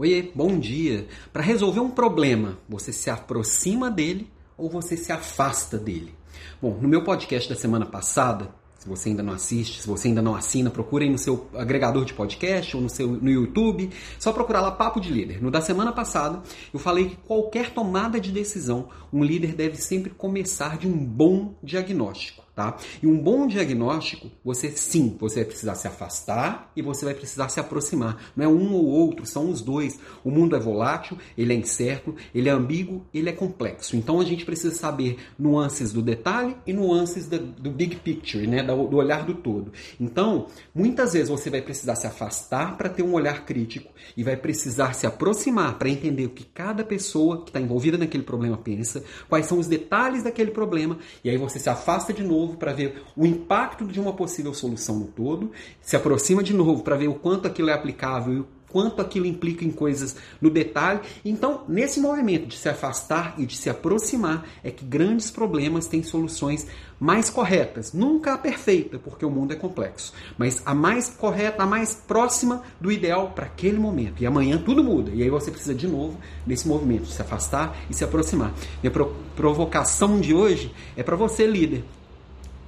Oiê, bom dia. Para resolver um problema, você se aproxima dele ou você se afasta dele? Bom, no meu podcast da semana passada, se você ainda não assiste, se você ainda não assina, procure aí no seu agregador de podcast ou no seu no YouTube, só procurar lá Papo de Líder. No da semana passada, eu falei que qualquer tomada de decisão, um líder deve sempre começar de um bom diagnóstico. Tá? E um bom diagnóstico, você sim, você vai precisar se afastar e você vai precisar se aproximar. Não é um ou outro, são os dois. O mundo é volátil, ele é incerto, ele é ambíguo, ele é complexo. Então a gente precisa saber nuances do detalhe e nuances do, do big picture, né? do, do olhar do todo. Então, muitas vezes você vai precisar se afastar para ter um olhar crítico e vai precisar se aproximar para entender o que cada pessoa que está envolvida naquele problema pensa, quais são os detalhes daquele problema, e aí você se afasta de novo novo para ver o impacto de uma possível solução no todo, se aproxima de novo para ver o quanto aquilo é aplicável e o quanto aquilo implica em coisas no detalhe. Então, nesse movimento de se afastar e de se aproximar, é que grandes problemas têm soluções mais corretas. Nunca a perfeita, porque o mundo é complexo, mas a mais correta, a mais próxima do ideal para aquele momento. E amanhã tudo muda. E aí você precisa de novo nesse movimento de se afastar e se aproximar. Minha provocação de hoje é para você, líder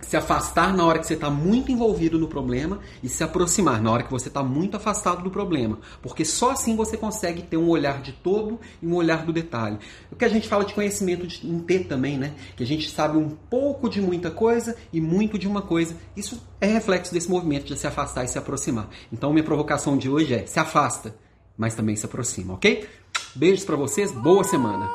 se afastar na hora que você está muito envolvido no problema e se aproximar na hora que você está muito afastado do problema. Porque só assim você consegue ter um olhar de todo e um olhar do detalhe. O que a gente fala de conhecimento em T também, né? Que a gente sabe um pouco de muita coisa e muito de uma coisa. Isso é reflexo desse movimento de se afastar e se aproximar. Então, minha provocação de hoje é: se afasta, mas também se aproxima, ok? Beijos para vocês, boa semana!